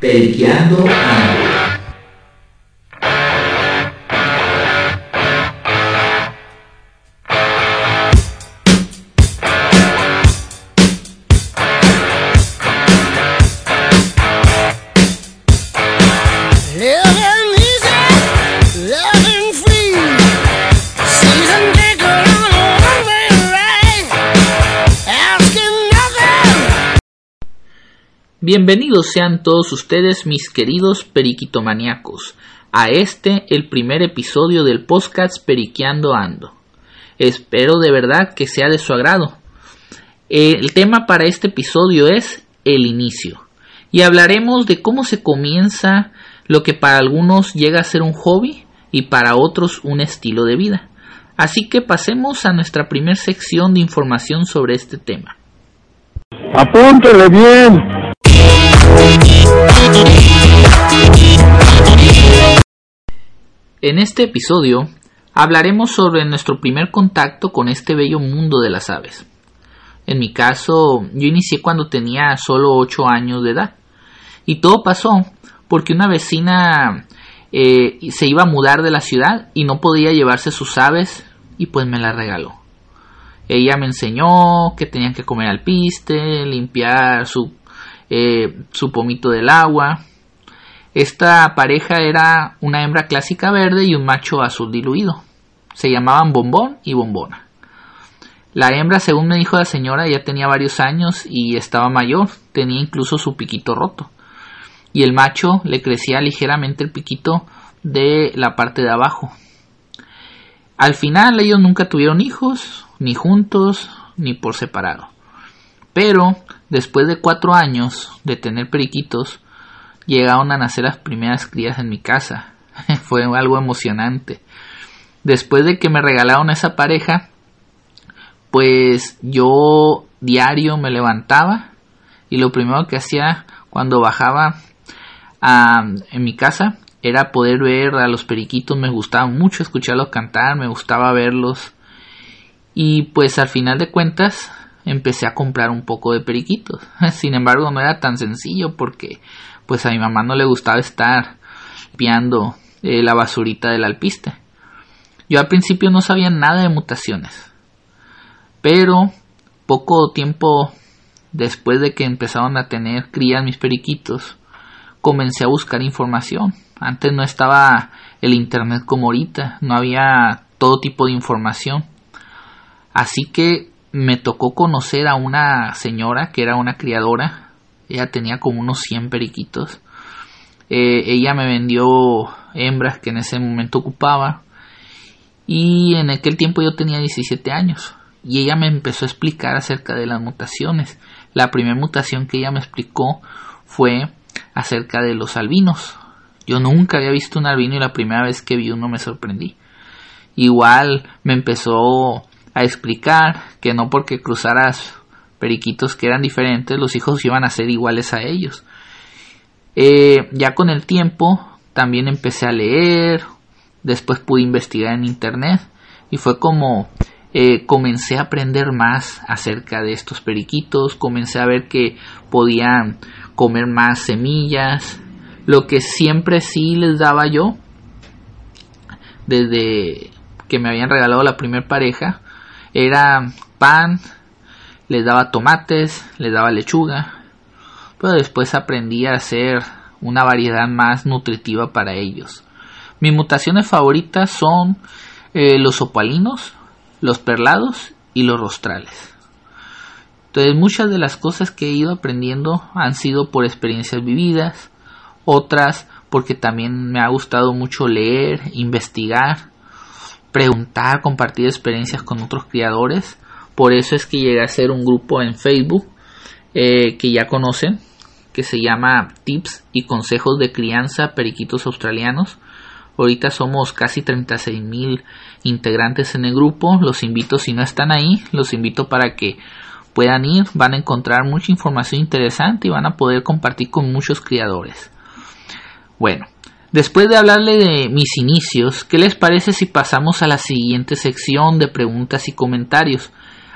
Periqueando Ando. Bienvenidos sean todos ustedes, mis queridos periquitomaniacos, a este, el primer episodio del podcast Periqueando Ando. Espero de verdad que sea de su agrado. El tema para este episodio es el inicio, y hablaremos de cómo se comienza lo que para algunos llega a ser un hobby y para otros un estilo de vida. Así que pasemos a nuestra primera sección de información sobre este tema. Apúntele bien. En este episodio hablaremos sobre nuestro primer contacto con este bello mundo de las aves. En mi caso, yo inicié cuando tenía solo 8 años de edad. Y todo pasó porque una vecina eh, se iba a mudar de la ciudad y no podía llevarse sus aves y pues me las regaló. Ella me enseñó que tenían que comer alpiste, limpiar su, eh, su pomito del agua. Esta pareja era una hembra clásica verde y un macho azul diluido. Se llamaban Bombón y Bombona. La hembra, según me dijo la señora, ya tenía varios años y estaba mayor, tenía incluso su piquito roto. Y el macho le crecía ligeramente el piquito de la parte de abajo. Al final ellos nunca tuvieron hijos, ni juntos, ni por separado. Pero después de cuatro años de tener periquitos, llegaron a nacer las primeras crías en mi casa. Fue algo emocionante. Después de que me regalaron esa pareja, pues yo diario me levantaba y lo primero que hacía cuando bajaba a, en mi casa era poder ver a los periquitos, me gustaba mucho escucharlos cantar, me gustaba verlos y pues al final de cuentas empecé a comprar un poco de periquitos. Sin embargo no era tan sencillo porque pues a mi mamá no le gustaba estar limpiando eh, la basurita del alpiste. Yo al principio no sabía nada de mutaciones, pero poco tiempo después de que empezaron a tener crías mis periquitos, comencé a buscar información. Antes no estaba el internet como ahorita, no había todo tipo de información. Así que me tocó conocer a una señora que era una criadora. Ella tenía como unos 100 periquitos. Eh, ella me vendió hembras que en ese momento ocupaba. Y en aquel tiempo yo tenía 17 años. Y ella me empezó a explicar acerca de las mutaciones. La primera mutación que ella me explicó fue acerca de los albinos. Yo nunca había visto un albino y la primera vez que vi uno me sorprendí. Igual me empezó a explicar que no porque cruzaras periquitos que eran diferentes, los hijos iban a ser iguales a ellos. Eh, ya con el tiempo también empecé a leer, después pude investigar en internet y fue como eh, comencé a aprender más acerca de estos periquitos, comencé a ver que podían comer más semillas, lo que siempre sí les daba yo desde que me habían regalado la primer pareja era pan, les daba tomates, les daba lechuga, pero después aprendí a hacer una variedad más nutritiva para ellos. Mis mutaciones favoritas son eh, los opalinos, los perlados y los rostrales. Entonces muchas de las cosas que he ido aprendiendo han sido por experiencias vividas, otras porque también me ha gustado mucho leer, investigar, preguntar, compartir experiencias con otros criadores. Por eso es que llegué a hacer un grupo en Facebook eh, que ya conocen, que se llama Tips y Consejos de Crianza Periquitos Australianos. Ahorita somos casi 36 mil integrantes en el grupo. Los invito, si no están ahí, los invito para que puedan ir. Van a encontrar mucha información interesante y van a poder compartir con muchos criadores. Bueno, después de hablarle de mis inicios, ¿qué les parece si pasamos a la siguiente sección de preguntas y comentarios?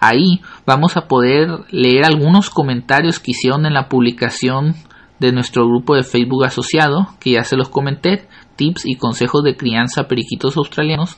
Ahí vamos a poder leer algunos comentarios que hicieron en la publicación de nuestro grupo de Facebook asociado, que ya se los comenté, tips y consejos de crianza periquitos australianos,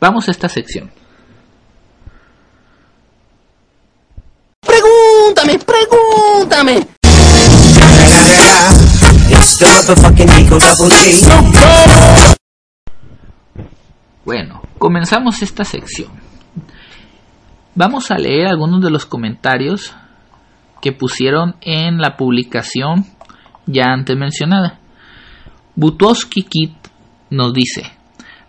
vamos a esta sección. Pregúntame, pregúntame. Bueno, comenzamos esta sección. Vamos a leer algunos de los comentarios que pusieron en la publicación ya antes mencionada. Butowski Kit nos dice,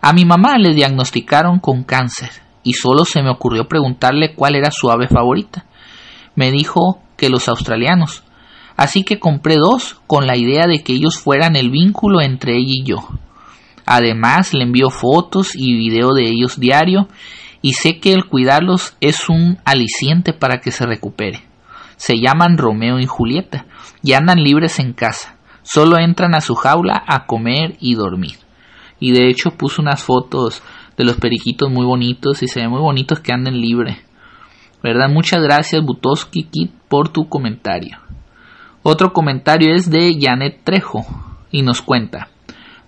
a mi mamá le diagnosticaron con cáncer y solo se me ocurrió preguntarle cuál era su ave favorita. Me dijo que los australianos, así que compré dos con la idea de que ellos fueran el vínculo entre ella y yo. Además le envío fotos y video de ellos diario y sé que el cuidarlos es un aliciente para que se recupere. Se llaman Romeo y Julieta y andan libres en casa. Solo entran a su jaula a comer y dormir. Y de hecho puso unas fotos de los periquitos muy bonitos y se ven muy bonitos que anden libre. ¿Verdad? Muchas gracias Butowski Kit por tu comentario. Otro comentario es de Janet Trejo y nos cuenta.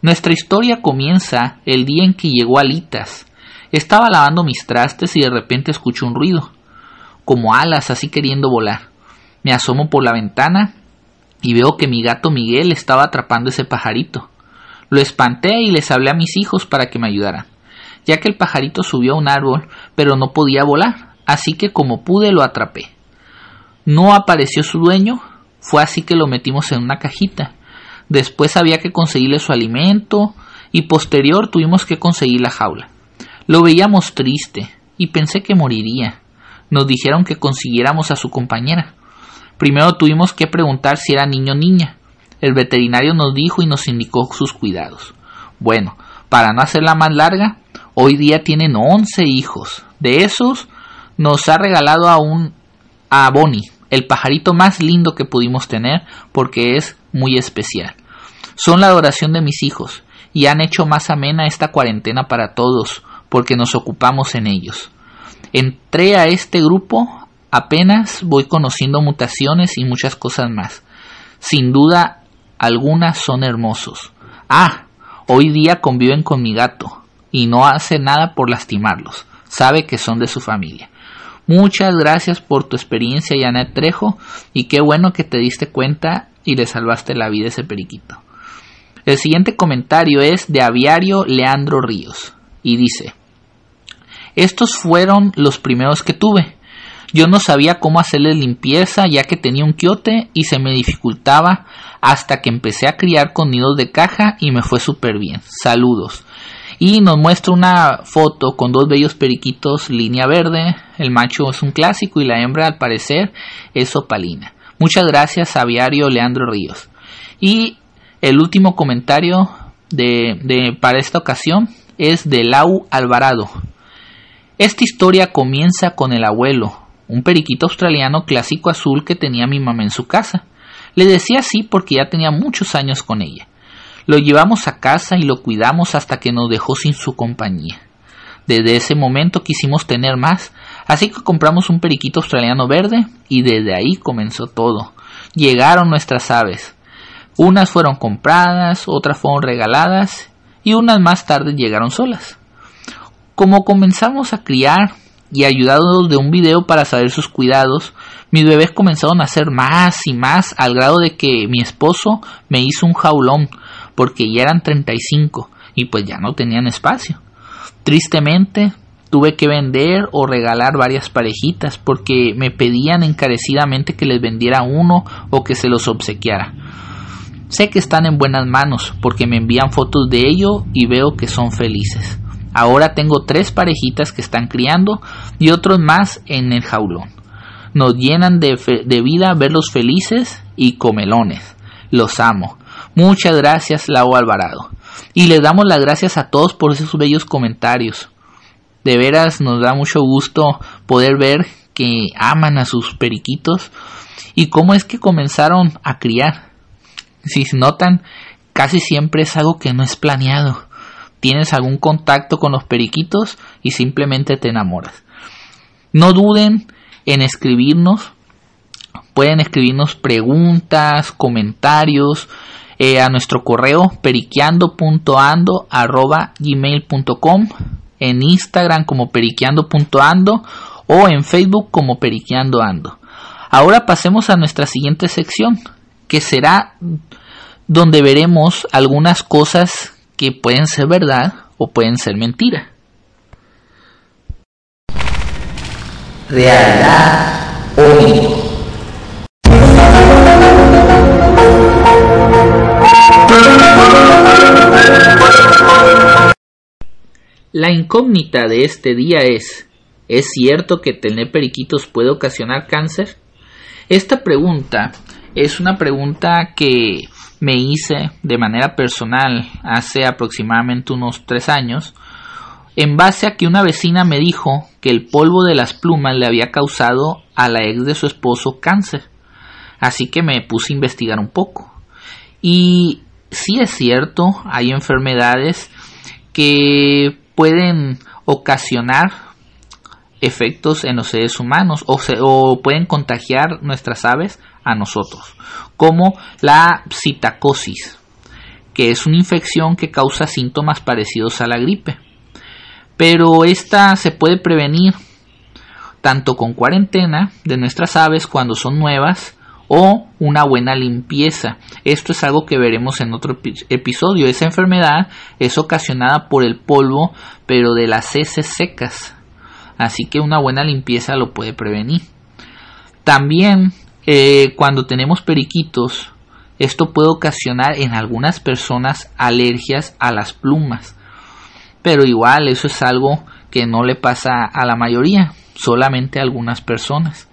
Nuestra historia comienza el día en que llegó Alitas. Estaba lavando mis trastes y de repente escucho un ruido, como alas así queriendo volar. Me asomo por la ventana y veo que mi gato Miguel estaba atrapando ese pajarito. Lo espanté y les hablé a mis hijos para que me ayudaran, ya que el pajarito subió a un árbol, pero no podía volar, así que como pude lo atrapé. No apareció su dueño, fue así que lo metimos en una cajita. Después había que conseguirle su alimento y posterior tuvimos que conseguir la jaula. Lo veíamos triste y pensé que moriría. Nos dijeron que consiguiéramos a su compañera. Primero tuvimos que preguntar si era niño o niña. El veterinario nos dijo y nos indicó sus cuidados. Bueno, para no hacerla más larga, hoy día tienen 11 hijos. De esos, nos ha regalado a un a Bonnie, el pajarito más lindo que pudimos tener porque es muy especial. Son la adoración de mis hijos y han hecho más amena esta cuarentena para todos porque nos ocupamos en ellos. Entré a este grupo apenas voy conociendo mutaciones y muchas cosas más. Sin duda algunas son hermosos. Ah, hoy día conviven con mi gato y no hace nada por lastimarlos. Sabe que son de su familia. Muchas gracias por tu experiencia, Janet Trejo, y qué bueno que te diste cuenta y le salvaste la vida a ese periquito. El siguiente comentario es de Aviario Leandro Ríos y dice: Estos fueron los primeros que tuve. Yo no sabía cómo hacerles limpieza ya que tenía un quiote y se me dificultaba hasta que empecé a criar con nidos de caja y me fue súper bien. Saludos. Y nos muestra una foto con dos bellos periquitos línea verde. El macho es un clásico y la hembra al parecer es opalina. Muchas gracias Aviario Leandro Ríos. Y el último comentario de, para esta ocasión es de Lau Alvarado. Esta historia comienza con el abuelo, un periquito australiano clásico azul que tenía mi mamá en su casa. Le decía así porque ya tenía muchos años con ella. Lo llevamos a casa y lo cuidamos hasta que nos dejó sin su compañía. Desde ese momento quisimos tener más, así que compramos un periquito australiano verde y desde ahí comenzó todo. Llegaron nuestras aves. Unas fueron compradas, otras fueron regaladas y unas más tarde llegaron solas. Como comenzamos a criar y ayudados de un video para saber sus cuidados, mis bebés comenzaron a hacer más y más al grado de que mi esposo me hizo un jaulón porque ya eran 35 y pues ya no tenían espacio. Tristemente tuve que vender o regalar varias parejitas porque me pedían encarecidamente que les vendiera uno o que se los obsequiara. Sé que están en buenas manos porque me envían fotos de ello y veo que son felices. Ahora tengo tres parejitas que están criando y otros más en el jaulón. Nos llenan de, de vida verlos felices y comelones. Los amo. Muchas gracias, Lau Alvarado. Y les damos las gracias a todos por esos bellos comentarios. De veras nos da mucho gusto poder ver que aman a sus periquitos y cómo es que comenzaron a criar. Si notan, casi siempre es algo que no es planeado. Tienes algún contacto con los periquitos y simplemente te enamoras. No duden en escribirnos pueden escribirnos preguntas, comentarios eh, a nuestro correo periqueando.ando.gmail.com en Instagram como periqueando.ando o en Facebook como periqueandoando. Ahora pasemos a nuestra siguiente sección, que será donde veremos algunas cosas que pueden ser verdad o pueden ser mentira. Realidad o La incógnita de este día es, ¿es cierto que tener periquitos puede ocasionar cáncer? Esta pregunta es una pregunta que me hice de manera personal hace aproximadamente unos tres años, en base a que una vecina me dijo que el polvo de las plumas le había causado a la ex de su esposo cáncer. Así que me puse a investigar un poco. Y sí es cierto, hay enfermedades que pueden ocasionar efectos en los seres humanos o, pueden contagiar nuestras aves a nosotros, como la citacosis, que es una infección que causa síntomas parecidos a la gripe. Pero esta se puede prevenir tanto con cuarentena de nuestras aves cuando son nuevas o una buena limpieza. Esto es algo que veremos en otro episodio. Esa enfermedad es ocasionada por el polvo, pero de las heces secas. Así que una buena limpieza lo puede prevenir. También eh, cuando tenemos periquitos, esto puede ocasionar en algunas personas alergias a las plumas. Pero igual eso es algo que no le pasa a la mayoría, solamente a algunas personas.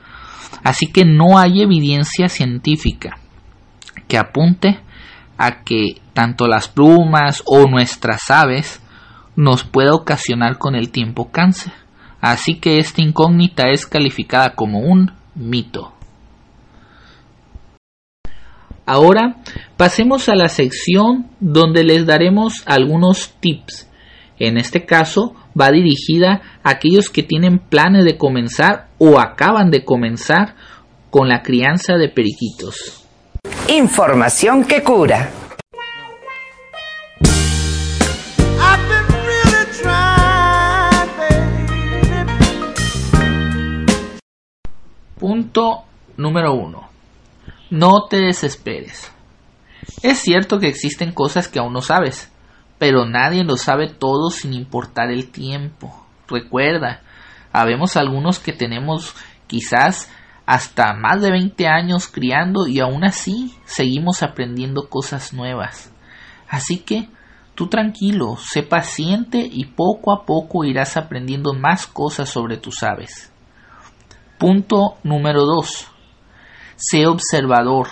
Así que no hay evidencia científica que apunte a que tanto las plumas o nuestras aves nos pueda ocasionar con el tiempo cáncer. Así que esta incógnita es calificada como un mito. Ahora pasemos a la sección donde les daremos algunos tips. En este caso va dirigida a aquellos que tienen planes de comenzar o acaban de comenzar con la crianza de periquitos. Información que cura. Punto número 1. No te desesperes. Es cierto que existen cosas que aún no sabes, pero nadie lo sabe todo sin importar el tiempo. Recuerda, habemos algunos que tenemos quizás hasta más de 20 años criando y aún así seguimos aprendiendo cosas nuevas. Así que tú tranquilo, sé paciente y poco a poco irás aprendiendo más cosas sobre tus aves. Punto número 2. Sé observador.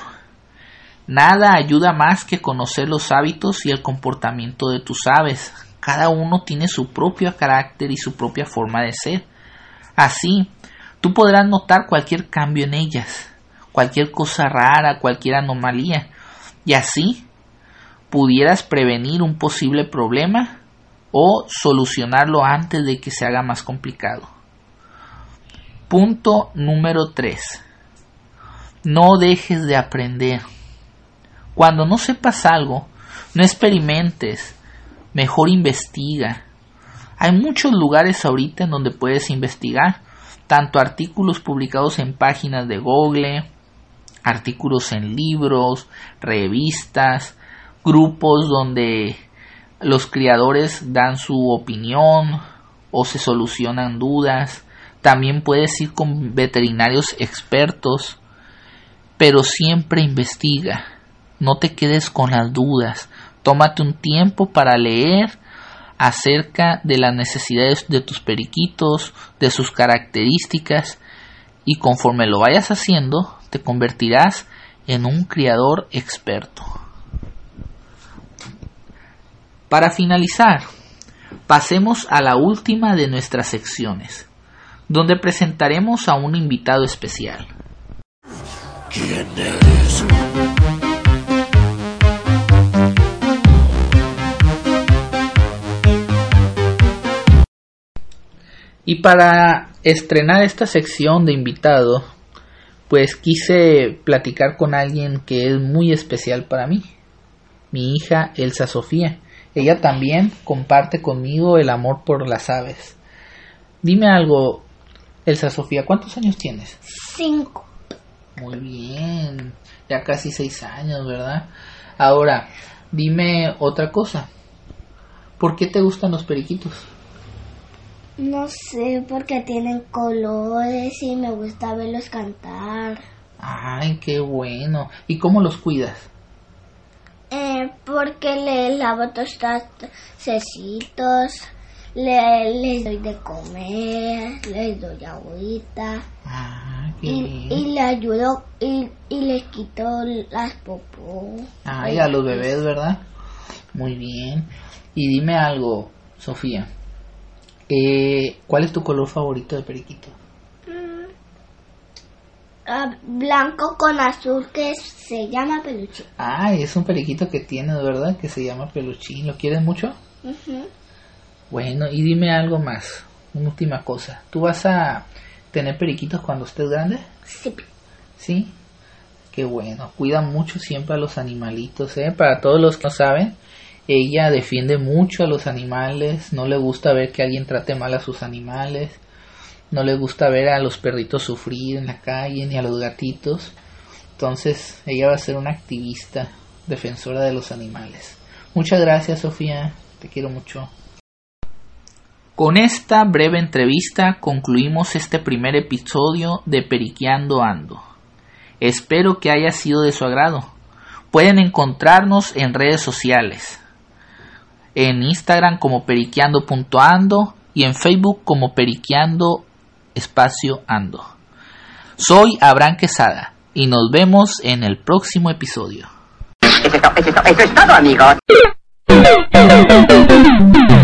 Nada ayuda más que conocer los hábitos y el comportamiento de tus aves. Cada uno tiene su propio carácter y su propia forma de ser. Así, tú podrás notar cualquier cambio en ellas, cualquier cosa rara, cualquier anomalía, y así pudieras prevenir un posible problema o solucionarlo antes de que se haga más complicado. Punto número 3. No dejes de aprender. Cuando no sepas algo, no experimentes, mejor investiga. Hay muchos lugares ahorita en donde puedes investigar, tanto artículos publicados en páginas de Google, artículos en libros, revistas, grupos donde los criadores dan su opinión o se solucionan dudas. También puedes ir con veterinarios expertos pero siempre investiga. No te quedes con las dudas. Tómate un tiempo para leer acerca de las necesidades de tus periquitos, de sus características, y conforme lo vayas haciendo, te convertirás en un criador experto. Para finalizar, pasemos a la última de nuestras secciones, donde presentaremos a un invitado especial. ¿Quién eres? Y para estrenar esta sección de invitado, pues quise platicar con alguien que es muy especial para mí, mi hija Elsa Sofía. Ella también comparte conmigo el amor por las aves. Dime algo, Elsa Sofía, ¿cuántos años tienes? Cinco. Muy bien, ya casi seis años, ¿verdad? Ahora, dime otra cosa. ¿Por qué te gustan los periquitos? No sé, porque tienen colores y me gusta verlos cantar. Ay, qué bueno. ¿Y cómo los cuidas? Eh, porque les lavo cecitos, le, les doy de comer, les doy agüita. Ah, qué Y, bien. y le ayudo y, y les quito las popó. Ay, a los bebés, ¿verdad? Muy bien. Y dime algo, Sofía. Eh, ¿Cuál es tu color favorito de periquito? Ah, blanco con azul que se llama peluche. Ay, es un periquito que tienes, ¿verdad? Que se llama peluchín. ¿Lo quieres mucho? Ujú. Bueno, y dime algo más. Una última cosa. ¿Tú vas a tener periquitos cuando estés grande? Sí. Sí. Qué bueno. Cuida mucho siempre a los animalitos, ¿eh? Para todos los que no saben, ella defiende mucho a los animales. No le gusta ver que alguien trate mal a sus animales. No le gusta ver a los perritos sufrir en la calle ni a los gatitos. Entonces, ella va a ser una activista defensora de los animales. Muchas gracias, Sofía. Te quiero mucho. Con esta breve entrevista concluimos este primer episodio de Periqueando Ando. Espero que haya sido de su agrado. Pueden encontrarnos en redes sociales. En Instagram como periqueando.ando y en Facebook como periqueando espacio ando. Soy Abraham Quesada y nos vemos en el próximo episodio. Eso es todo, eso es todo, eso es todo, amigos.